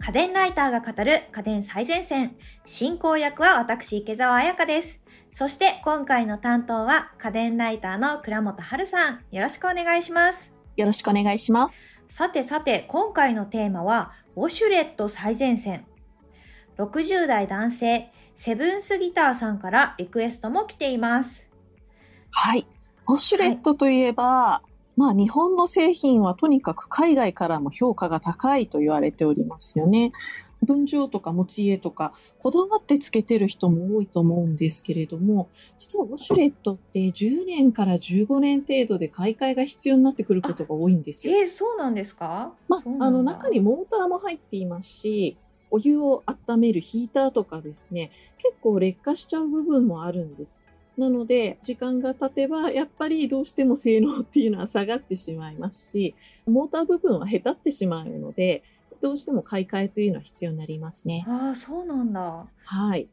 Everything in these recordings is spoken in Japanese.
家電ライターが語る家電最前線。進行役は私、池澤彩香です。そして今回の担当は家電ライターの倉本春さん。よろしくお願いします。よろしくお願いします。さてさて、今回のテーマは、ウォシュレット最前線。60代男性、セブンスギターさんからリクエストも来ています。はい。ウォシュレットといえば、まあ日本の製品はとにかく海外からも評価が高いと言われておりますよね。分譲とか持ち家とかこだわってつけてる人も多いと思うんですけれども実はウォシュレットって10年から15年程度で買い替えが必要になってくることが多いんですよ。えー、そうなんですか？まそうなんだあの中にモーターも入っていますしお湯を温めるヒーターとかですね結構劣化しちゃう部分もあるんです。なので時間が経てばやっぱりどうしても性能っていうのは下がってしまいますしモーター部分はへたってしまうのでどうしても買い替えというのは必要になりますね。ああ、そうなんだ。はい。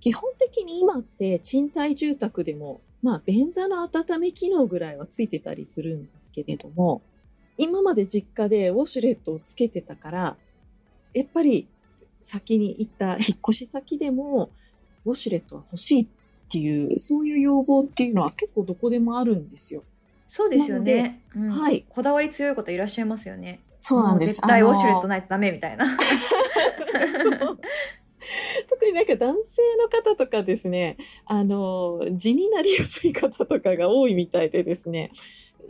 基本的に今って賃貸住宅でも、まあ、便座の温め機能ぐらいはついてたりするんですけれども、今まで実家でウォシュレットをつけてたから、やっぱり先に行った引っ越し先でも、ウォシュレットは欲しいっていう、そういう要望っていうのは結構どこでもあるんですよ。そうですよね。うんはいこだわり強い方いらっしゃいますよね。そうなんです。絶対ウォシュレットないとダメみたいな。特になんか男性の方とかですね、あの、地になりやすい方とかが多いみたいでですね、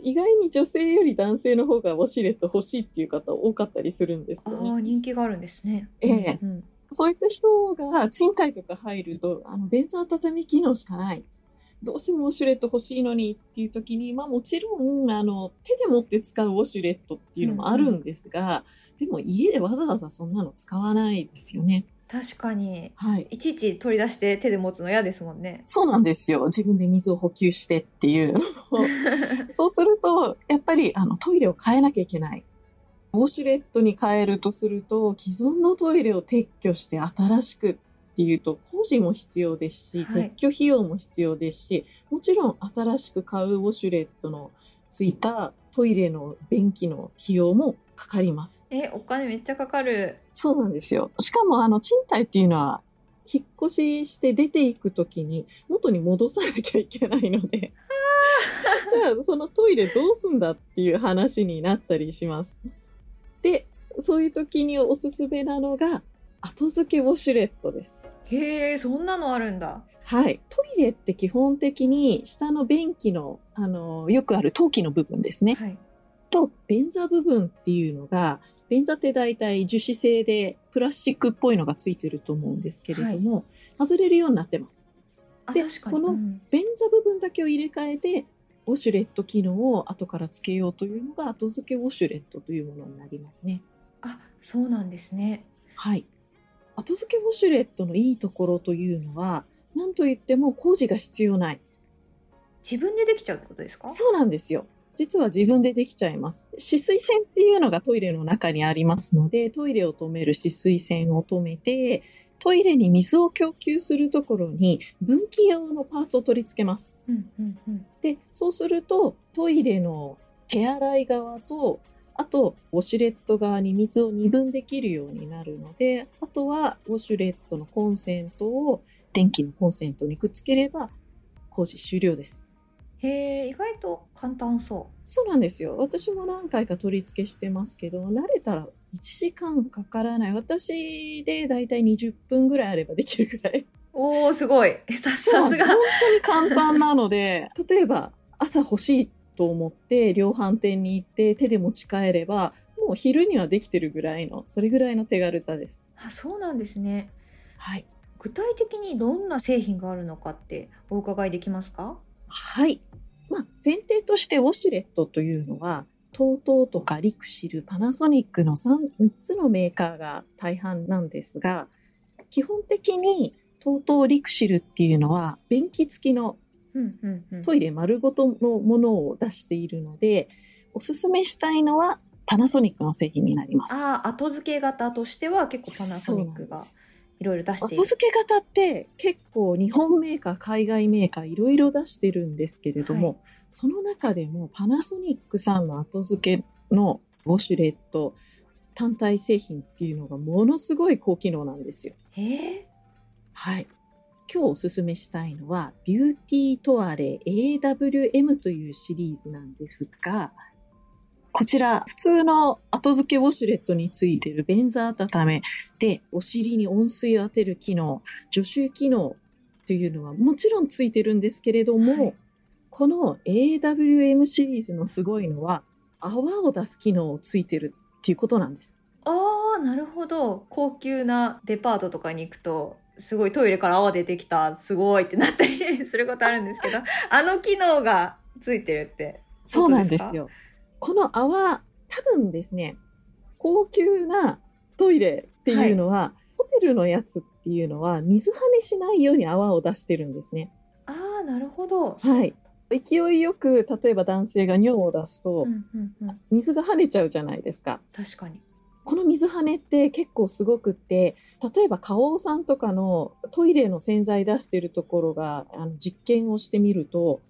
意外に女性より男性の方がウォシュレット欲しいっていう方多かったりするんですあよね。あ、人気があるんですね。ええうんうんそういった人が賃貸とか入ると、あの、便座温め機能しかない。どうしてもウォシュレット欲しいのにっていう時に、まあもちろん、あの、手で持って使うウォシュレットっていうのもあるんですが、でも家でわざわざそんなの使わないですよね。確かに。はい。いちいち取り出して手で持つの嫌ですもんね。そうなんですよ。自分で水を補給してっていう。そうすると、やっぱりあのトイレを変えなきゃいけない。ウォシュレットに変えるとすると、既存のトイレを撤去して新しくっていうと、工事も必要ですし、はい撤去費用も必要ですし、もちろん新しく買うウォシュレットのついたトイレの便器の費用もかかります。え、お金めっちゃかかる。そうなんですよ。しかも、あの、賃貸っていうのは、引っ越しして出ていくときに元に戻さなきゃいけないので、じゃあそのトイレどうすんだっていう話になったりします。で、そういう時におすすめなのが、後付けウォシュレットです。へえ、そんなのあるんだ。はい。トイレって基本的に下の便器の、あの、よくある陶器の部分ですね。はい。と便座部分っていうのが便座って大体樹脂製でプラスチックっぽいのがついてると思うんですけれども、外れるようになってますあ、で。このうん便座部分だけを入れ替えてウォシュレット機能を後からつけようというのが後付けウォシュレットというものになりますねあ、そうなんですね。はい後付けウォシュレットのいいところというのは何と言っても工事が必要ない自分でできちゃうってことですか？そうなんですよ。実は自分でできちゃいます。止水栓っていうのがトイレの中にありますので、トイレを止める止水栓を止めて、トイレに水を供給するところに分岐用のパーツを取り付けます。うんうんうん。で、そうするとトイレの手洗い側と、あとウォシュレット側に水を二分できるようになるので、あとはウォシュレットのコンセントを電気のコンセントにくっつければ工事終了です。へえ、意外と簡単そそうなんですよ。私も何回か取り付けしてますけど、慣れたら1時間かからない。私でだいたい20分ぐらいあればできるぐらい。う。おー、すごい。ささすが。本当に簡単なので、例えば朝欲しいと思って量販店に行って手で持ち帰れば、もう昼にはできてるぐらいの、それぐらいの手軽さです。あ、そうなんですね。はい。具体的にどんな製品があるのかってお伺いできますか？はい。まあ、前提としてウォシュレットというのは、TOTO とかリクシル、パナソニックの 3, 3つのメーカーが大半なんですが、基本的に TOTO リクシルっていうのは、便器付きの。トイレ丸ごとのものを出しているので、おすすめしたいのはパナソニックの製品になります。ああ、後付け型としては結構パナソニックがいろいろ出している。後付け型って結構日本メーカー、海外メーカーいろいろ出してるんですけれども、はいその中でもパナソニックさんの後付けのウォシュレット、単体製品っていうのがものすごい高機能なんですよ。えー、はい。今日おすすめしたいのは、ビューティートワレ AWM というシリーズなんですが、こちら、普通の後付けウォシュレットについている便座温めで、お尻に温水を当てる機能、除臭機能というのはもちろんついてるんですけれども、はいこの AWM シリーズのすごいのは、泡を出す機能をついてるっていうことなんです。ああなるほど高級なデパートとかに行くとすごいトイレから泡出てきたすごいってなったりすることあるんですけど あの機能がついてるってそうなんですよ。この泡、多分ですね、高級なトイレっていうのは、ホテルのやつっていうのは、水跳ねしないように泡を出してるんですね。ああなるほど、はい。勢いよく、例えば男性が尿を出すとう、んうんうん、水が跳ねちゃうじゃないですか。確かにこの水跳ねって結構すごくって、例えば花王さんとかのトイレの洗剤出してるところが、あの実験をしてみると、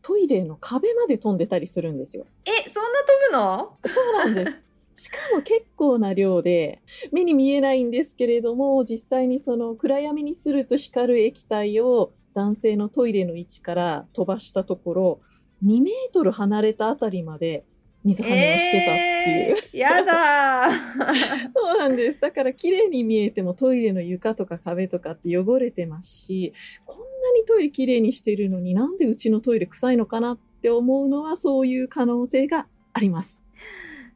トイレの壁まで飛んでたりするんですよ。えそんな飛ぶの？そうなんです。しかも結構な量で目に見えないんですけれども実際にその暗闇にすると光る液体を男性のトイレの位置から飛ばしたところ2メートル離れたあたりまで水跳ねをしてたっていう、えー、やだー。そうなんです。だから綺麗に見えてもトイレの床とか壁とかって汚れてますしこんなにトイレ綺麗にしてるのになんでうちのトイレ臭いのかなって思うのはそういう可能性があります。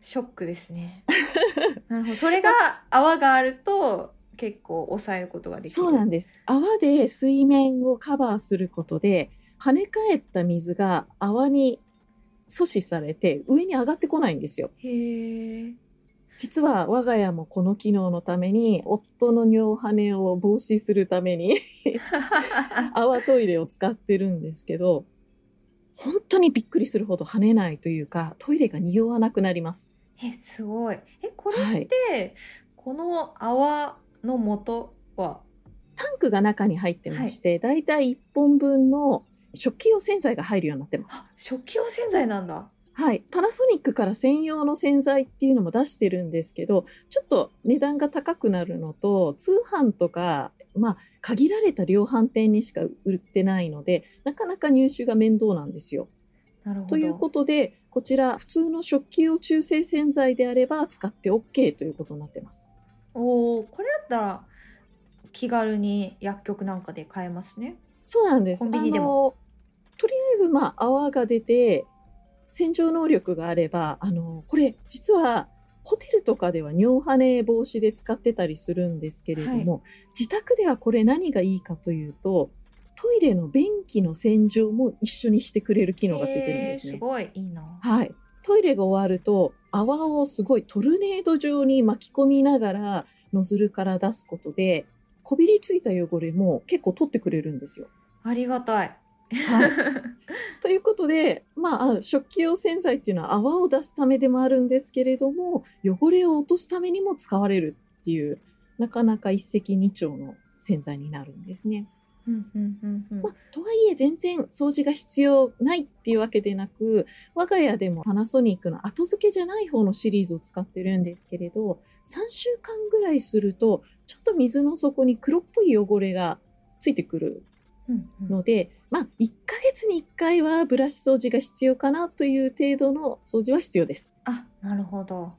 ショックですね。なるほど。それが泡があると結構抑えることができるそうなんです。泡で水面をカバーすることで、跳ね返った水が泡に阻止されて上に上がってこないんですよ。へえ実は我が家もこの機能のために、夫の尿跳ねを防止するために 泡トイレを使ってるんですけど、本当にびっくりするほど跳ねないというか、トイレが匂わなくなります。えすごいえこれはい。ってこの泡の元は？タンクが中に入ってまして、だいたい1本分の食器用洗剤が入るようになってます。あ食器用洗剤なんだはい、パナソニックから専用の洗剤っていうのも出してるんですけどちょっと値段が高くなるのと通販とか、まあ、限られた量販店にしか売ってないのでなかなか入手が面倒なんですよ。なるほどということでこちら普通の食器用中性洗剤であれば使って OK ということになってます。おおこれだったら気軽に薬局なんかで買えますね。そうなんです。コンビニでも。とりあえずまあ泡が出て洗浄能力があればあのこれ実はホテルとかでは尿跳ね防止で使ってたりするんですけれども、自宅ではこれ何がいいかというとトイレの便器の洗浄も一緒にしてくれる機能がついてるんですね。すごいいいな。はい。トイレが終わると泡をすごいトルネード状に巻き込みながらノズルから出すことでこびりついた汚れも結構取ってくれるんですよ。ありがたいはい、ということで、まああ、食器用洗剤っていうのは泡を出すためでもあるんですけれども汚れを落とすためにも使われるっていうなかなか一石二鳥の洗剤になるんですね。うんうんうんうん。まあ、とはいえ全然掃除が必要ないっていうわけでなく我が家でもパナソニックの後付けじゃない方のシリーズを使ってるんですけれど3週間ぐらいするとちょっと水の底に黒っぽい汚れがついてくるうんうん。ので、まあ、1ヶ月に1回はブラシ掃除が必要かなという程度の掃除は必要です。あなるほど。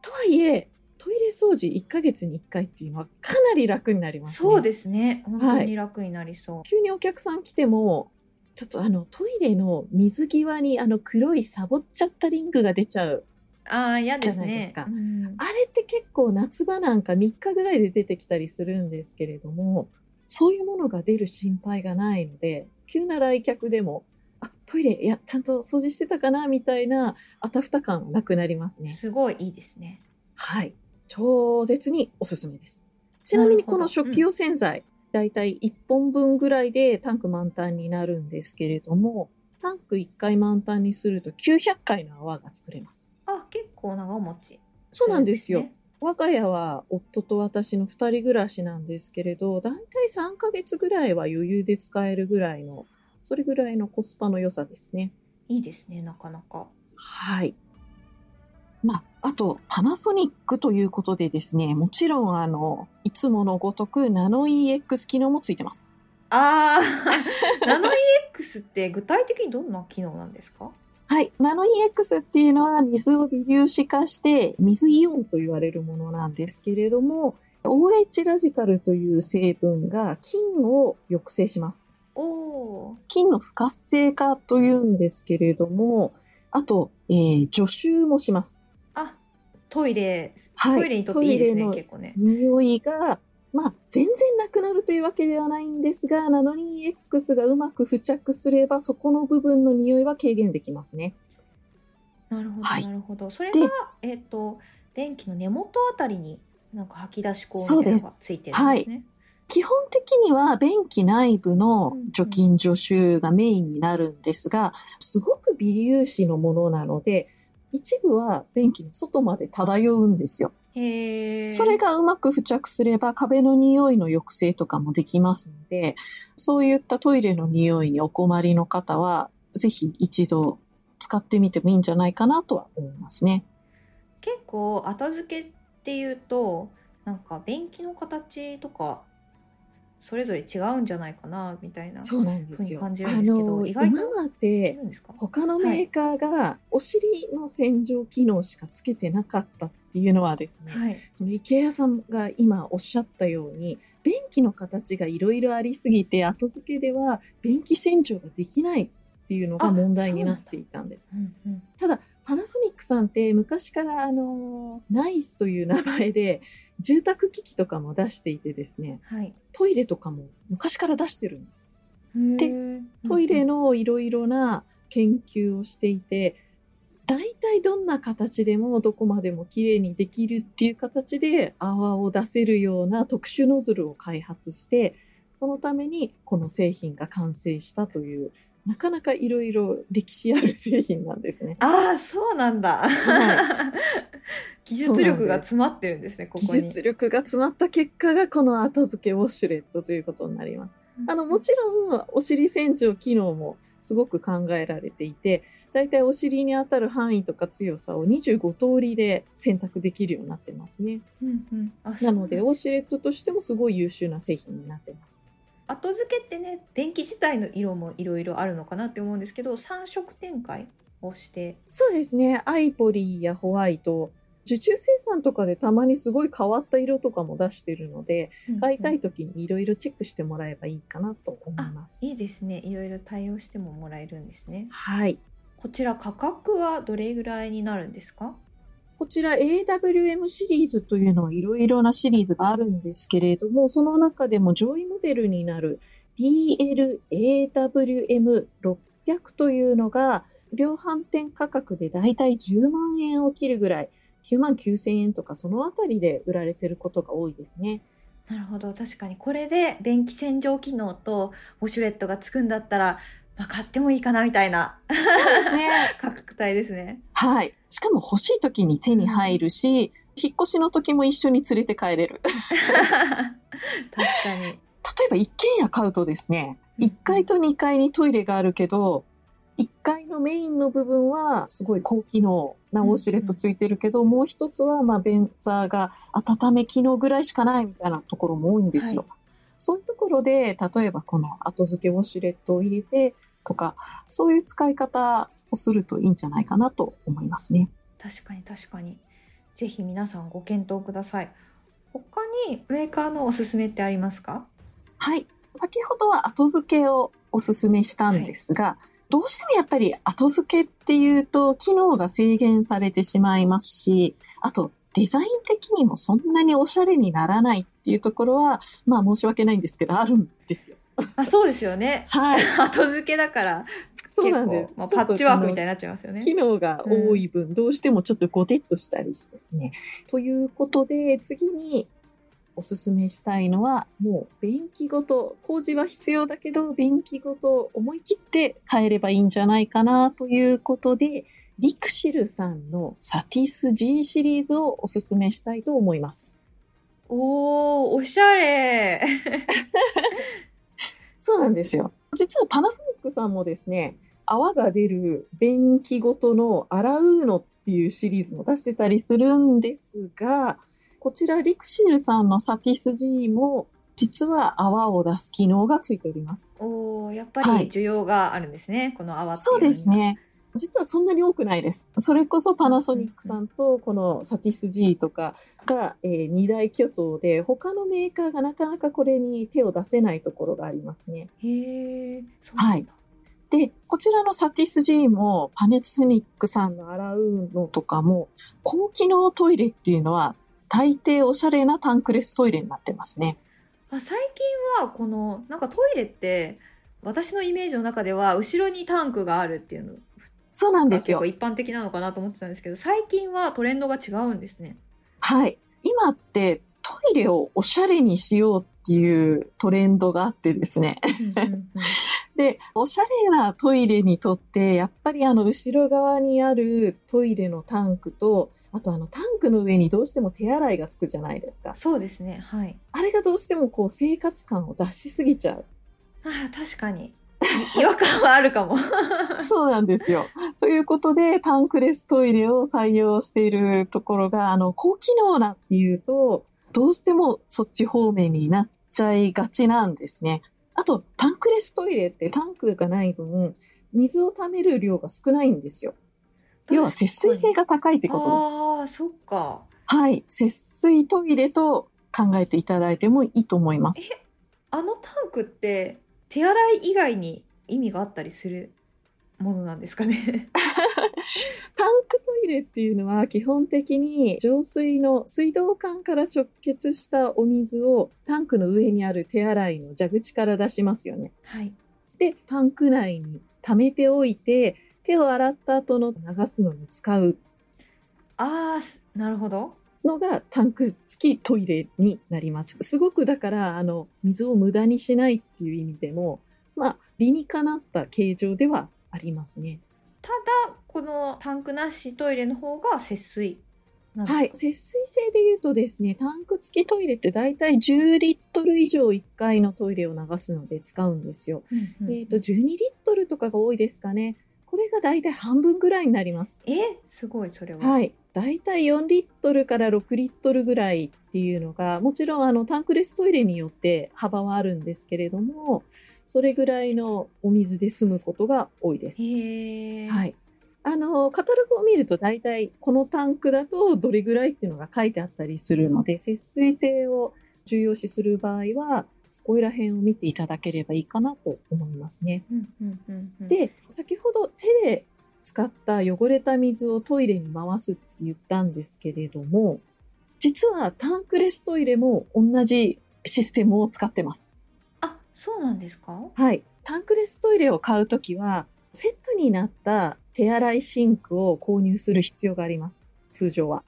とはいえトイレ掃除1ヶ月に1回っていうのはかなり楽になります、ね。そうですね。本当に楽になりそう、急にお客さん来てもちょっとあのトイレの水際にあの黒いサボっちゃったリングが出ちゃうああ嫌ですじゃないでねあれって結構夏場なんか3日ぐらいで出てきたりするんですけれどもそういうものが出る心配がないので急な来客でもあトイレいやちゃんと掃除してたかなみたいなあたふた感はなくなりますね。すごいいいですね。はい超絶におすすめです。ちなみにこの食器用洗剤、だいたい1本分ぐらいでタンク満タンになるんですけれどもタンク1回満タンにすると900回の泡が作れます。あ結構長持ち。そうなんですよ。ね。我が家は夫と私の2人暮らしなんですけれどだいたい3ヶ月ぐらいは余裕で使えるぐらいのそれぐらいのコスパの良さですね。いいですねなかなか。はいまあ、あと、パナソニックということでですね、もちろん、あの、いつものごとくナノ EX 機能もついてます。ああ、ナノ EX って具体的にどんな機能なんですか？はい。ナノ EX っていうのは水を微粒子化して水イオンと言われるものなんですけれども、OH ラジカルという成分が菌を抑制します。おお菌の不活性化というんですけれども、あと、えー除臭もします。あ、トイレ、はいトイレにとっていいですね、トイレの結構ね。匂いが、まあ、全然なくなるというわけではないんですが、ナノ EX がうまく付着すれば、そこの部分の匂いは軽減できますね。なるほど、はいなるほど。それでが、えっ、と、便器の根元あたりに、なんか吐き出し口みたいなのがついてるんですね。基本的には便器内部の除菌除臭がメインになるんですが、すごく微粒子のものなので、一部は便器の外まで漂うんですよ。へえ。それがうまく付着すれば壁の匂いの抑制とかもできますので、そういったトイレの匂いにお困りの方は、ぜひ一度使ってみてもいいんじゃないかなとは思いますね。結構後付けっていうとなんか便器の形とかそれぞれ違うんじゃないかなみたいなそうなんですよ。感じるんですけどあの意外と今まいで他のメーカーがお尻の洗浄機能しかつけてなかったっていうのはですね、はいその池谷さんが今おっしゃったように、便器の形がいろいろありすぎて、後付けでは便器洗浄ができないっていうのがあ問題になっていたんです。うんうんただ、パナソニックさんって昔からあの、ナイスという名前で住宅機器とかも出していてですね、はい。トイレとかも昔から出してるんです。でトイレのいろいろな研究をしていて、大体どんな形でもどこまでも綺麗にできるっていう形で泡を出せるような特殊ノズルを開発して、そのためにこの製品が完成したという、なかなかいろいろ歴史ある製品なんですね。ああそうなんだ、は 技術力が詰まってるんですねここに技術力が詰まった結果がこの後付けウォシュレットということになります。あの、もちろん、お尻洗浄機能もすごく考えられていて、だいたいお尻に当たる範囲とか強さを25通りで選択できるようになってますね。うんうんあなので、ウォシュレットとしてもすごい優秀な製品になってます。後付けってね便器自体の色もいろいろあるのかなって思うんですけど3色展開をしてそうですね。アイボリーやホワイト、受注生産とかでたまにすごい変わった色とかも出してるので、買いたい時にいろいろチェックしてもらえばいいかなと思います。いいですねいろいろ対応してももらえるんですねはい。こちら価格はどれぐらいになるんですか？こちら AWM シリーズというのはいろいろなシリーズがあるんですけれども、その中でも上位モデルになる DLAWM600 というのが、量販店価格でだいたい10万円を切るぐらい、9万9千円とかそのあたりで売られてることが多いですね。なるほど確かにこれで便器洗浄機能とウォシュレットがつくんだったら、まあ、買ってもいいかなみたいなそうですね。価格帯ですねはい。しかも欲しい時に手に入るし、引っ越しの時も一緒に連れて帰れる。確かに例えば一軒家買うとですね、1階と2階にトイレがあるけど、1階のメインの部分はすごい高機能なウォシュレットついてるけど、もう一つはまあ便座が温め機能ぐらいしかないみたいなところも多いんですよ。はそういうところで、例えばこの後付けウォシュレットを入れてとか、そういう使い方をするといいんじゃないかなと思いますね。確かに確かにぜひ皆さんご検討ください他にメーカーのおすすめってありますか？はい。先ほどは後付けをおすすめしたんですが、どうしてもやっぱり後付けっていうと機能が制限されてしまいますし、あとデザイン的にもそんなにおしゃれにならないっていうところは、まあ申し訳ないんですけど、あるんですよ。あそうですよねはい。後付けだからそうなんです。まあ、パッチワークみたいいになっちゃいますよね機能が多い分、どうしてもちょっとゴテッとしたりしてですね。ということで、次におすすめしたいのは、もう便器ごと、工事は必要だけど、便器ごと思い切って変えればいいんじゃないかなということで、リクシルさんのサティス G シリーズをおすすめしたいと思います。おーおしゃれ そうなんですよ。実はパナソニックさんもですね、泡が出る便器ごとの洗うのっていうシリーズも出してたりするんですが、こちらリクシルさんのサティス G も実は泡を出す機能がついております。おお、やっぱり需要があるんですね、この泡っていそうです。ね。実はそんなに多くないです。それこそパナソニックさんとこのサティス G とかが、えー二大巨頭で、他のメーカーがなかなかこれに手を出せないところがありますね。へえ、そうなんだ。で、こちらのサティス G もパネソニックさんの洗うのとかも、高機能トイレっていうのは大抵おしゃれなタンクレストイレになってますね。あ最近はこのなんかトイレって私のイメージの中では後ろにタンクがあるっていうのそうなんですよが結構。一般的なのかなと思ってたんですけど最近はトレンドが違うんですね。はい。今ってトイレをおしゃれにしようっていうトレンドがあってですね。で、おしゃれなトイレにとって、やっぱりあの後ろ側にあるトイレのタンクと、あとあのタンクの上にどうしても手洗いがつくじゃないですか。そうですねはい。あれがどうしてもこう生活感を出しすぎちゃう。あー確かにい 違和感はあるかも。そうなんですよ。ということで、タンクレストイレを採用しているところが、あの、高機能なっていうと、どうしてもそっち方面になっちゃいがちなんですね。あと、タンクレストイレってタンクがない分、水を溜める量が少ないんですよ。要は節水性が高いってことです。ああそっか。はい。節水トイレと考えていただいてもいいと思います。あのタンクって手洗い以外に意味があったりするものなんですかね？タンクトイレっていうのは基本的に浄水の水道管から直結したお水をタンクの上にある手洗いの蛇口から出しますよね。はい。で、タンク内に溜めておいて、手を洗った後の流すのに使うああなるほど。のがタンク付きトイレになります。すごくだから、あの、水を無駄にしないっていう意味でも、まあ、理にかなった形状ではありますね。ただこのタンクなしトイレの方が節水はい。節水性で言うとですね、タンク付きトイレって大体10リットル以上1回のトイレを流すので使うんですよ。うんうんうんえっ、と、12リットルとかが多いですかね。これが大体半分ぐらいになります。えすごいそれは。はい。大体4リットルから6リットルぐらいっていうのが、もちろんあのタンクレストイレによって幅はあるんですけれども、それぐらいのお水で済むことが多いです。はいい。あの、カタログを見ると大体このタンクだとどれぐらいっていうのが書いてあったりするので、節水性を重要視する場合は、そこら辺を見ていただければいいかなと思いますね。うんうんうんうん、で、先ほど手で使った汚れた水をトイレに回すって言ったんですけれども、実はタンクレストイレも同じシステムを使ってます。あそうなんですか？はい。タンクレストイレを買うときは、セットになった手洗いシンクを購入する必要があります。通常は。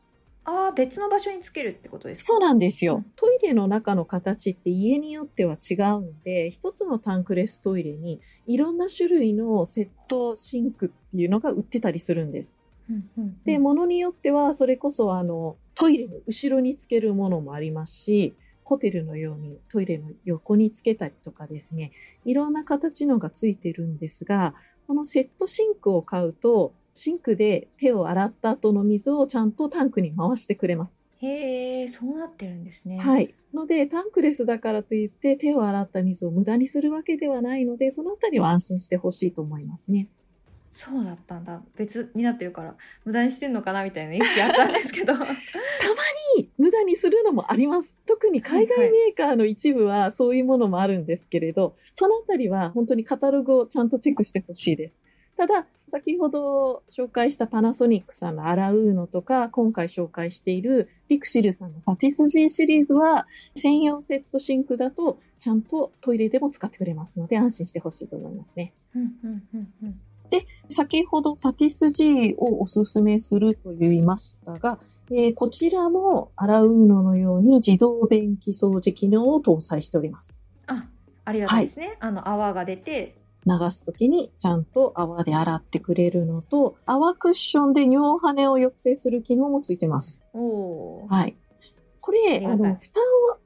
ああ別の場所につけるってことですか？そうなんですようん。トイレの中の形って家によっては違うので、一つのタンクレストイレにいろんな種類のセットシンクっていうのが売ってたりするんです。うんうんうんで、ものによってはそれこそあのトイレの後ろにつけるものもありますし、ホテルのようにトイレの横につけたりとかですね、いろんな形のがついてるんですが、このセットシンクを買うと、シンクで手を洗った後の水をちゃんとタンクに回してくれます。へえそうなってるんですね。はい。ので、タンクレスだからといって手を洗った水を無駄にするわけではないので、そのあたりは安心してほしいと思いますね。そうだったんだ別になってるから無駄にしてんのかなみたいな意識あったんですけどたまに無駄にするのもあります。特に海外メーカーの一部はそういうものもあるんですけれど、そのあたりは本当にカタログをちゃんとチェックしてほしいです。ただ、先ほど紹介したパナソニックさんのアラウーノとか、今回紹介しているリクシルさんのサティス G シリーズは、専用セットシンクだと、ちゃんとトイレでも使ってくれますので、安心してほしいと思いますね。うんうんうんうん先ほどサティス G をおすすめすると言いましたが、えーこちらもアラウーノのように自動便器掃除機能を搭載しております。あありがたいですね、あの泡が出て流すときにちゃんと泡で洗ってくれるのと、泡クッションで尿跳ねを抑制する機能もついてます。おおーはい。これ、あの、蓋を、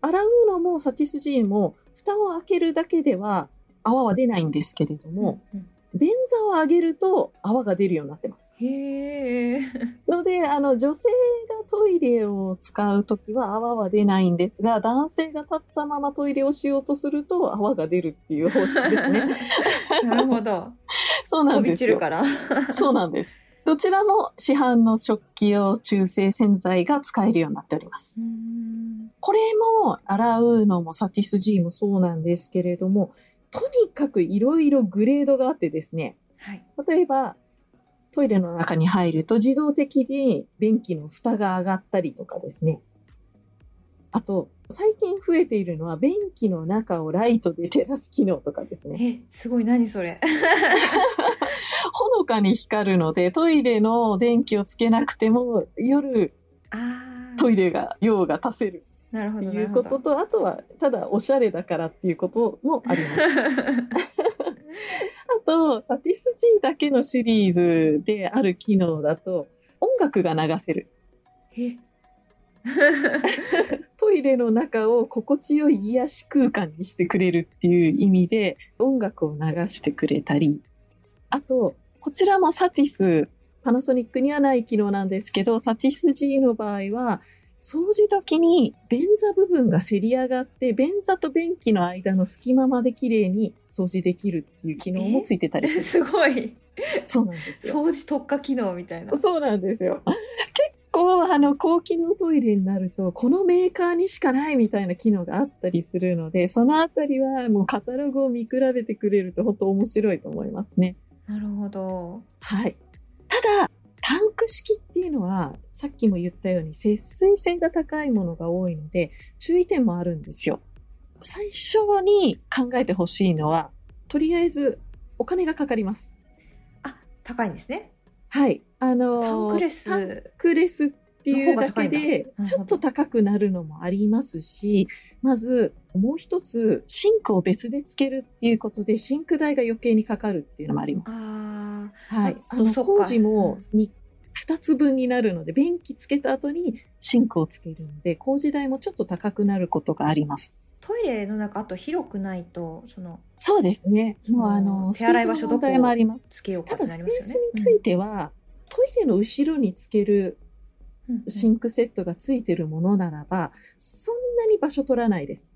洗うのもサティス G も、蓋を開けるだけでは泡は出ないんですけれども、うん便座を上げると泡が出るようになってます。へえ。ので、あの、女性がトイレを使うときは泡は出ないんですが、男性が立ったままトイレをしようとすると泡が出るっていう方式ですね。なるほど。そうな飛んですよ。び散るから。そうなんです。どちらも市販の食器用中性洗剤が使えるようになっております。うんこれも洗うのもサティス G もそうなんですけれども、とにかくいろいろグレードがあってですね、はい。例えばトイレの中に入ると自動的に便器の蓋が上がったりとかですね。あと、最近増えているのは便器の中をライトで照らす機能とかですね。え、すごい、何それ。ほのかに光るのでトイレの電気をつけなくても夜。トイレが用が足せるなるほど。いうことと、あとはただおしゃれだからっていうこともあります。あと、サティス G だけのシリーズである機能だと、音楽が流せる。え？トイレの中を心地よい癒し空間にしてくれるっていう意味で、音楽を流してくれたり、あと、こちらもサティス、パナソニックにはない機能なんですけど、サティス G の場合は、掃除時に便座部分がせり上がって、便座と便器の間の隙間まで綺麗に掃除できるっていう機能もついてたりします。すごい。そうなんですよ。掃除特化機能みたいな。そうなんですよ。結構、あの、高機能トイレになると、このメーカーにしかないみたいな機能があったりするので、そのあたりはもうカタログを見比べてくれると本当面白いと思いますね。なるほど。はい。ただ、タンク式っていうのは、さっきも言ったように節水性が高いものが多いので、注意点もあるんですよ。最初に考えてほしいのは、とりあえずお金がかかります。あ、高いんですね。はい。あのータンクレ、タンクレスっていうだけでだ、ちょっと高くなるのもありますし、まず、もう一つ、シンクを別でつけるっていうことで、シンク代が余計にかかるっていうのもあります。あはい。ああの、工事も2つ分になるので、便器つけた後にシンクをつけるので、工事代もちょっと高くなることがあります。ートイレの中あと広くないとそのそうですね。もうあうの、ん手洗い場所スペースの問題もあります。つけようかただ、ってなりスペースますよね。については、トイレの後ろにつけるうんうんシンクセットがついてるものならば、そんなに場所取らないです。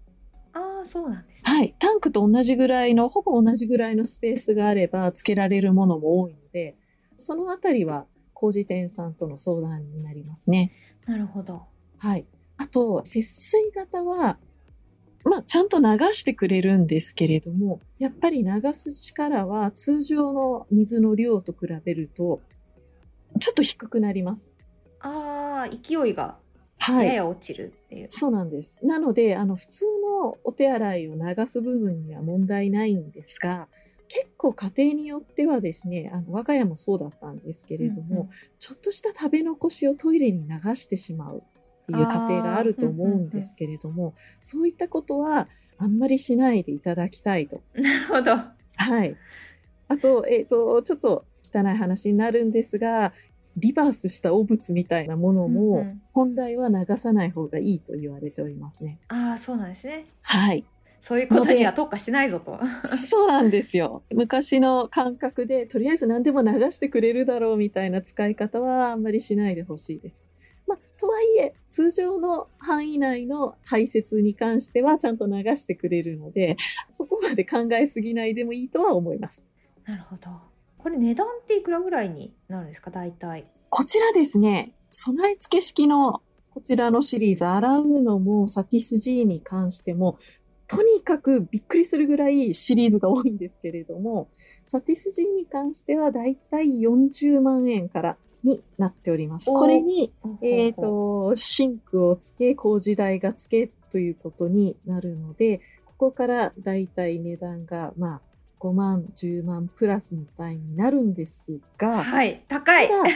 ああそうなんですね。はい。タンクと同じぐらいの、ほぼ同じぐらいのスペースがあれば、つけられるものも多いので、そのあたりは工事店さんとの相談になりますね。なるほど。はい。あと、節水型は、まあ、ちゃんと流してくれるんですけれども、やっぱり流す力は通常の水の量と比べると、ちょっと低くなります。ああ勢いがはい。やや落ちるっていう。そうなんです。なので、あの、普通のお手洗いを流す部分には問題ないんですが、結構家庭によってはですね、あの、我が家もそうだったんですけれども、うんうんちょっとした食べ残しをトイレに流してしまうっていう家庭があると思うんですけれども、そういったことはあんまりしないでいただきたいと。なるほど。はい。あと、えっ、と、ちょっと汚い話になるんですが、リバースした汚物みたいなものうんもうん本来は流さない方がいいと言われておりますね。ああそうなんですね。はい。そういうことには特化してないぞと。そうなんですよ。昔の感覚で、とりあえず何でも流してくれるだろうみたいな使い方はあんまりしないでほしいです。まあ、とはいえ、通常の範囲内の排泄に関してはちゃんと流してくれるので、そこまで考えすぎないでもいいとは思います。なるほど。これ値段っていくらぐらいになるんですか？大体。こちらですね、備え付け式のこちらのシリーズ、洗うのもサティス G に関しても、とにかくびっくりするぐらいシリーズが多いんですけれども、サティス G に関してはだいたい40万円からになっております。これに、えっ、ほうほうと、シンクをつけ、工事代がつけということになるので、ここからだいたい値段が、まあ、5万、10万プラスみたいになるんですが、はい高い。ただ、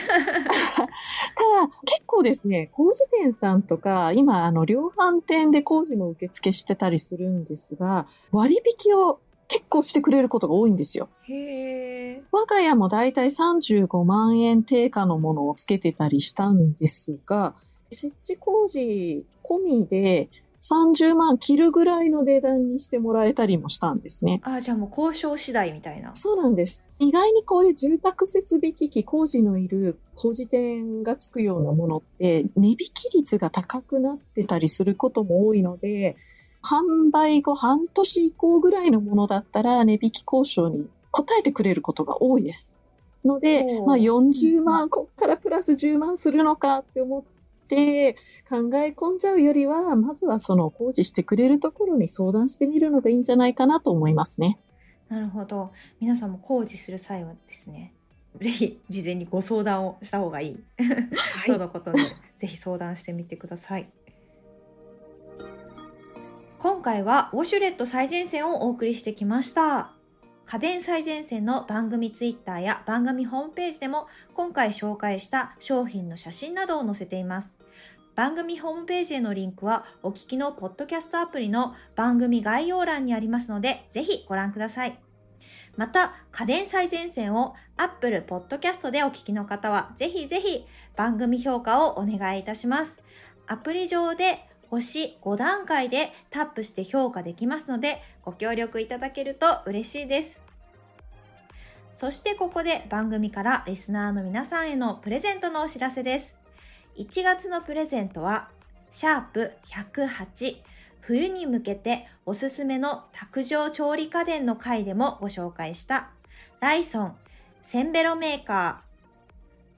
結構ですね、工事店さんとか、今、あの、量販店で工事も受付してたりするんですが、割引を結構してくれることが多いんですよ。へえ。我が家もだいたい35万円定価のものをつけてたりしたんですが、設置工事込みで30万切るぐらいの値段にしてもらえたりもしたんですね。ああ、じゃあもう交渉次第みたいな。そうなんです。意外にこういう住宅設備機器、工事のいる工事店がつくようなものって、値引き率が高くなってたりすることも多いので、販売後半年以降ぐらいのものだったら値引き交渉に応えてくれることが多いです。のでまあ40万、こっからプラス10万するのかって思って考え込んじゃうよりは、まずはその工事してくれるところに相談してみるのがいいんじゃないかなと思いますね。なるほど。皆さんも工事する際はですね、ぜひ事前にご相談をした方がいい。とのことで、ぜひ相談してみてください。今回はウォシュレット最前線をお送りしてきました。家電最前線の番組ツイッターや番組ホームページでも今回紹介した商品の写真などを載せています。番組ホームページへのリンクはお聞きのポッドキャストアプリの番組概要欄にありますので、ぜひご覧ください。また、家電最前線を Apple Podcast でお聞きの方は、ぜひぜひ番組評価をお願いいたします。アプリ上で星5段階でタップして評価できますので、ご協力いただけると嬉しいです。そしてここで番組からリスナーの皆さんへのプレゼントのお知らせです。1月のプレゼントは、シャープ108冬に向けておすすめの卓上調理家電の回でもご紹介したライソンセンベロメーカ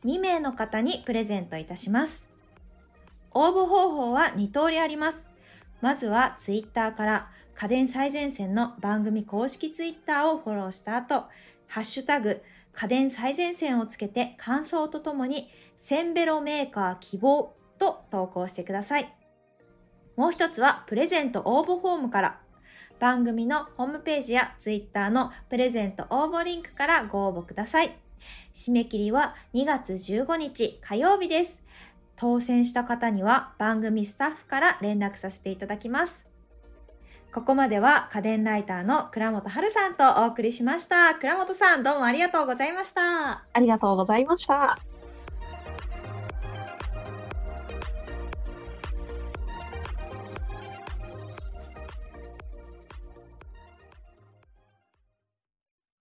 ー2名の方にプレゼントいたします。応募方法は2通りあります。まずはツイッターから家電最前線の番組公式ツイッターをフォローした後、ハッシュタグ家電最前線をつけて感想とともにセンベロメーカー希望と投稿してください。もう一つはプレゼント応募フォームから番組のホームページやツイッターのプレゼント応募リンクからご応募ください。締め切りは2月15日火曜日です。当選した方には番組スタッフから連絡させていただきます。ここまでは家電ライターの倉本春さんとお送りしました。倉本さんどうもありがとうございました。ありがとうございました。